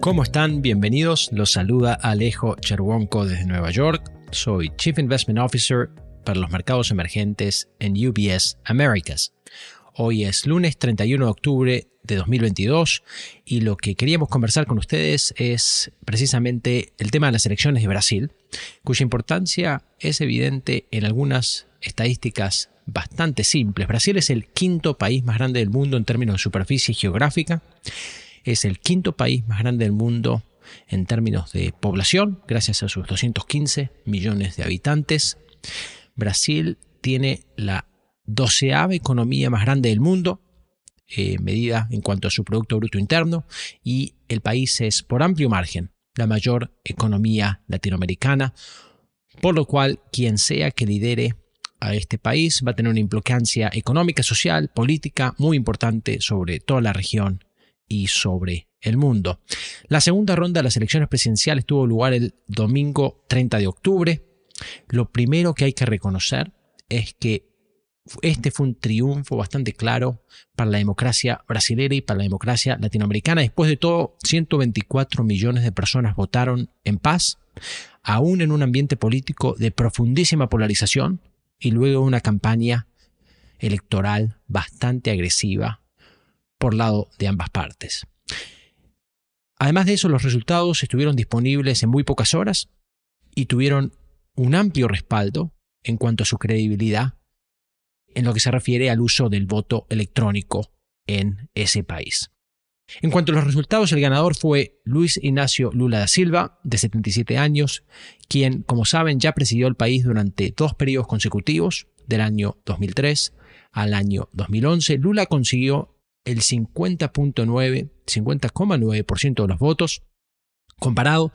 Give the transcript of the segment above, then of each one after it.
¿Cómo están? Bienvenidos. Los saluda Alejo Cherwonko desde Nueva York. Soy Chief Investment Officer para los mercados emergentes en UBS Americas. Hoy es lunes 31 de octubre de 2022 y lo que queríamos conversar con ustedes es precisamente el tema de las elecciones de Brasil, cuya importancia es evidente en algunas estadísticas bastante simples. Brasil es el quinto país más grande del mundo en términos de superficie geográfica, es el quinto país más grande del mundo en términos de población, gracias a sus 215 millones de habitantes. Brasil tiene la doceava economía más grande del mundo, eh, medida en cuanto a su Producto Bruto Interno, y el país es por amplio margen la mayor economía latinoamericana, por lo cual quien sea que lidere a este país va a tener una implicancia económica, social, política muy importante sobre toda la región y sobre el mundo. La segunda ronda de las elecciones presidenciales tuvo lugar el domingo 30 de octubre. Lo primero que hay que reconocer es que este fue un triunfo bastante claro para la democracia brasileña y para la democracia latinoamericana. Después de todo, 124 millones de personas votaron en paz, aún en un ambiente político de profundísima polarización y luego una campaña electoral bastante agresiva por lado de ambas partes. Además de eso, los resultados estuvieron disponibles en muy pocas horas y tuvieron un amplio respaldo en cuanto a su credibilidad en lo que se refiere al uso del voto electrónico en ese país. En cuanto a los resultados, el ganador fue Luis Ignacio Lula da Silva, de 77 años, quien, como saben, ya presidió el país durante dos periodos consecutivos, del año 2003 al año 2011. Lula consiguió el 50.9, 50,9% de los votos, comparado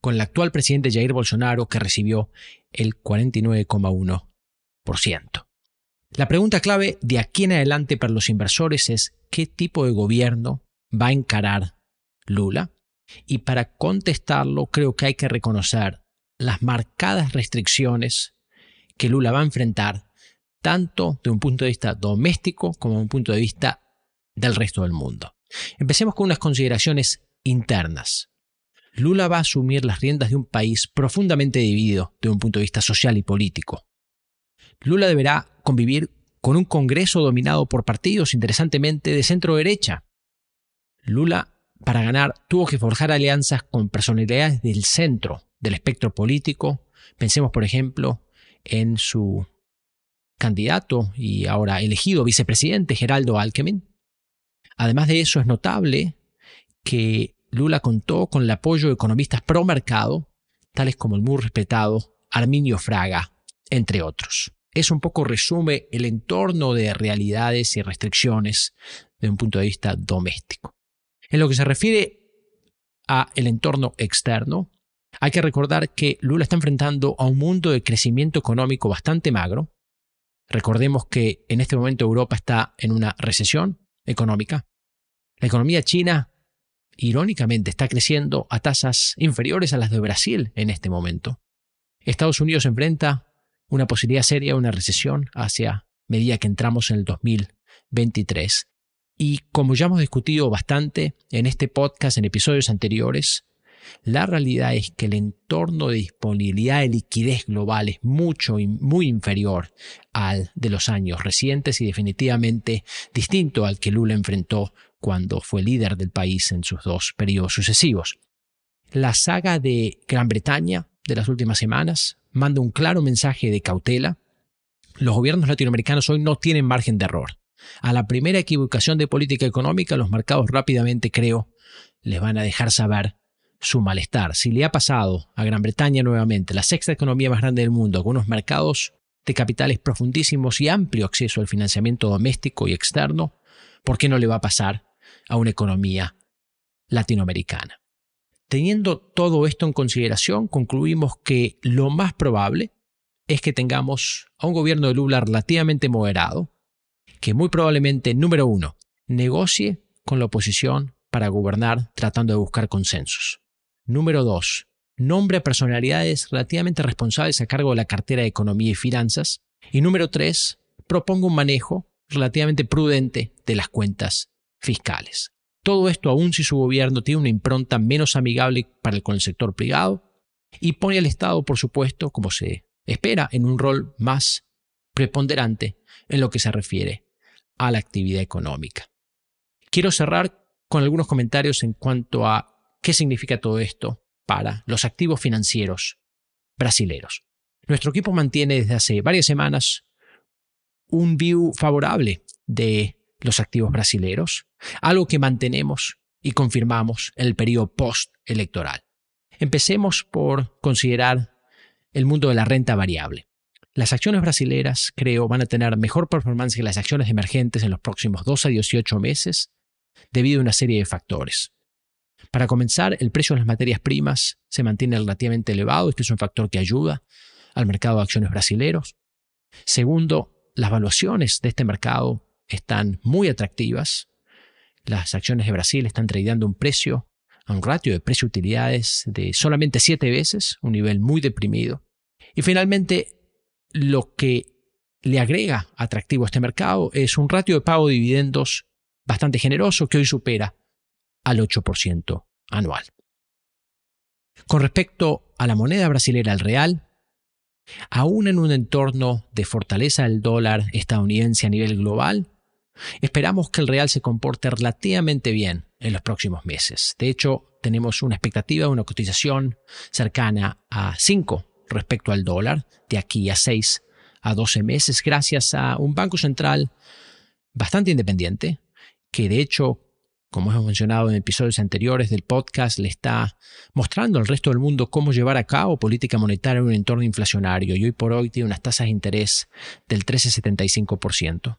con el actual presidente Jair Bolsonaro, que recibió el 49,1%. La pregunta clave de aquí en adelante para los inversores es qué tipo de gobierno va a encarar Lula. Y para contestarlo creo que hay que reconocer las marcadas restricciones que Lula va a enfrentar, tanto de un punto de vista doméstico como de un punto de vista del resto del mundo. Empecemos con unas consideraciones internas. Lula va a asumir las riendas de un país profundamente dividido de un punto de vista social y político. Lula deberá convivir con un Congreso dominado por partidos, interesantemente, de centro derecha. Lula, para ganar, tuvo que forjar alianzas con personalidades del centro del espectro político. Pensemos, por ejemplo, en su candidato y ahora elegido vicepresidente, Geraldo Alckmin. Además de eso, es notable que Lula contó con el apoyo de economistas pro mercado, tales como el muy respetado Arminio Fraga, entre otros eso un poco resume el entorno de realidades y restricciones de un punto de vista doméstico. En lo que se refiere a el entorno externo, hay que recordar que Lula está enfrentando a un mundo de crecimiento económico bastante magro. Recordemos que en este momento Europa está en una recesión económica. La economía china, irónicamente, está creciendo a tasas inferiores a las de Brasil en este momento. Estados Unidos enfrenta una posibilidad seria de una recesión hacia medida que entramos en el 2023. Y como ya hemos discutido bastante en este podcast en episodios anteriores, la realidad es que el entorno de disponibilidad de liquidez global es mucho y muy inferior al de los años recientes y definitivamente distinto al que Lula enfrentó cuando fue líder del país en sus dos periodos sucesivos. La saga de Gran Bretaña de las últimas semanas manda un claro mensaje de cautela. Los gobiernos latinoamericanos hoy no tienen margen de error. A la primera equivocación de política económica, los mercados rápidamente, creo, les van a dejar saber su malestar. Si le ha pasado a Gran Bretaña nuevamente, la sexta economía más grande del mundo, con unos mercados de capitales profundísimos y amplio acceso al financiamiento doméstico y externo, ¿por qué no le va a pasar a una economía latinoamericana? Teniendo todo esto en consideración, concluimos que lo más probable es que tengamos a un gobierno de Lula relativamente moderado, que muy probablemente, número uno, negocie con la oposición para gobernar tratando de buscar consensos. Número dos, nombre a personalidades relativamente responsables a cargo de la cartera de Economía y Finanzas. Y número tres, proponga un manejo relativamente prudente de las cuentas fiscales. Todo esto aún si su gobierno tiene una impronta menos amigable para el, con el sector privado y pone al Estado, por supuesto, como se espera, en un rol más preponderante en lo que se refiere a la actividad económica. Quiero cerrar con algunos comentarios en cuanto a qué significa todo esto para los activos financieros brasileros. Nuestro equipo mantiene desde hace varias semanas un view favorable de los activos brasileros, algo que mantenemos y confirmamos en el periodo post-electoral. Empecemos por considerar el mundo de la renta variable. Las acciones brasileras, creo, van a tener mejor performance que las acciones emergentes en los próximos 2 a 18 meses debido a una serie de factores. Para comenzar, el precio de las materias primas se mantiene relativamente elevado, este es un factor que ayuda al mercado de acciones brasileros. Segundo, las valuaciones de este mercado están muy atractivas. Las acciones de Brasil están tradeando un precio, a un ratio de precio-utilidades de solamente 7 veces, un nivel muy deprimido. Y finalmente, lo que le agrega atractivo a este mercado es un ratio de pago de dividendos bastante generoso que hoy supera al 8% anual. Con respecto a la moneda brasilera, el real, aún en un entorno de fortaleza del dólar estadounidense a nivel global, esperamos que el real se comporte relativamente bien en los próximos meses. De hecho, tenemos una expectativa de una cotización cercana a 5 respecto al dólar de aquí a 6 a 12 meses gracias a un banco central bastante independiente, que de hecho, como hemos mencionado en episodios anteriores del podcast, le está mostrando al resto del mundo cómo llevar a cabo política monetaria en un entorno inflacionario y hoy por hoy tiene unas tasas de interés del 13,75%.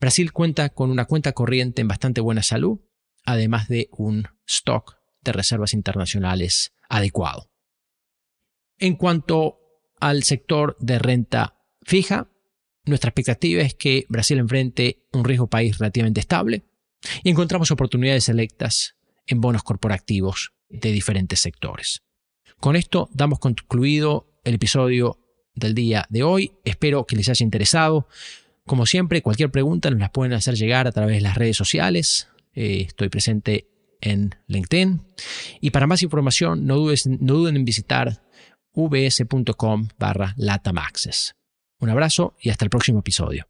Brasil cuenta con una cuenta corriente en bastante buena salud, además de un stock de reservas internacionales adecuado. En cuanto al sector de renta fija, nuestra expectativa es que Brasil enfrente un riesgo país relativamente estable y encontramos oportunidades selectas en bonos corporativos de diferentes sectores. Con esto damos concluido el episodio del día de hoy. Espero que les haya interesado. Como siempre, cualquier pregunta nos la pueden hacer llegar a través de las redes sociales. Eh, estoy presente en LinkedIn. Y para más información, no, no duden en visitar vs.com barra latamaxes. Un abrazo y hasta el próximo episodio.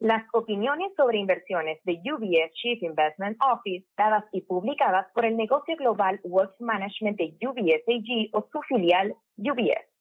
Las opiniones sobre inversiones de UBS Chief Investment Office, dadas y publicadas por el negocio global Wealth Management de UBS AG o su filial UBS.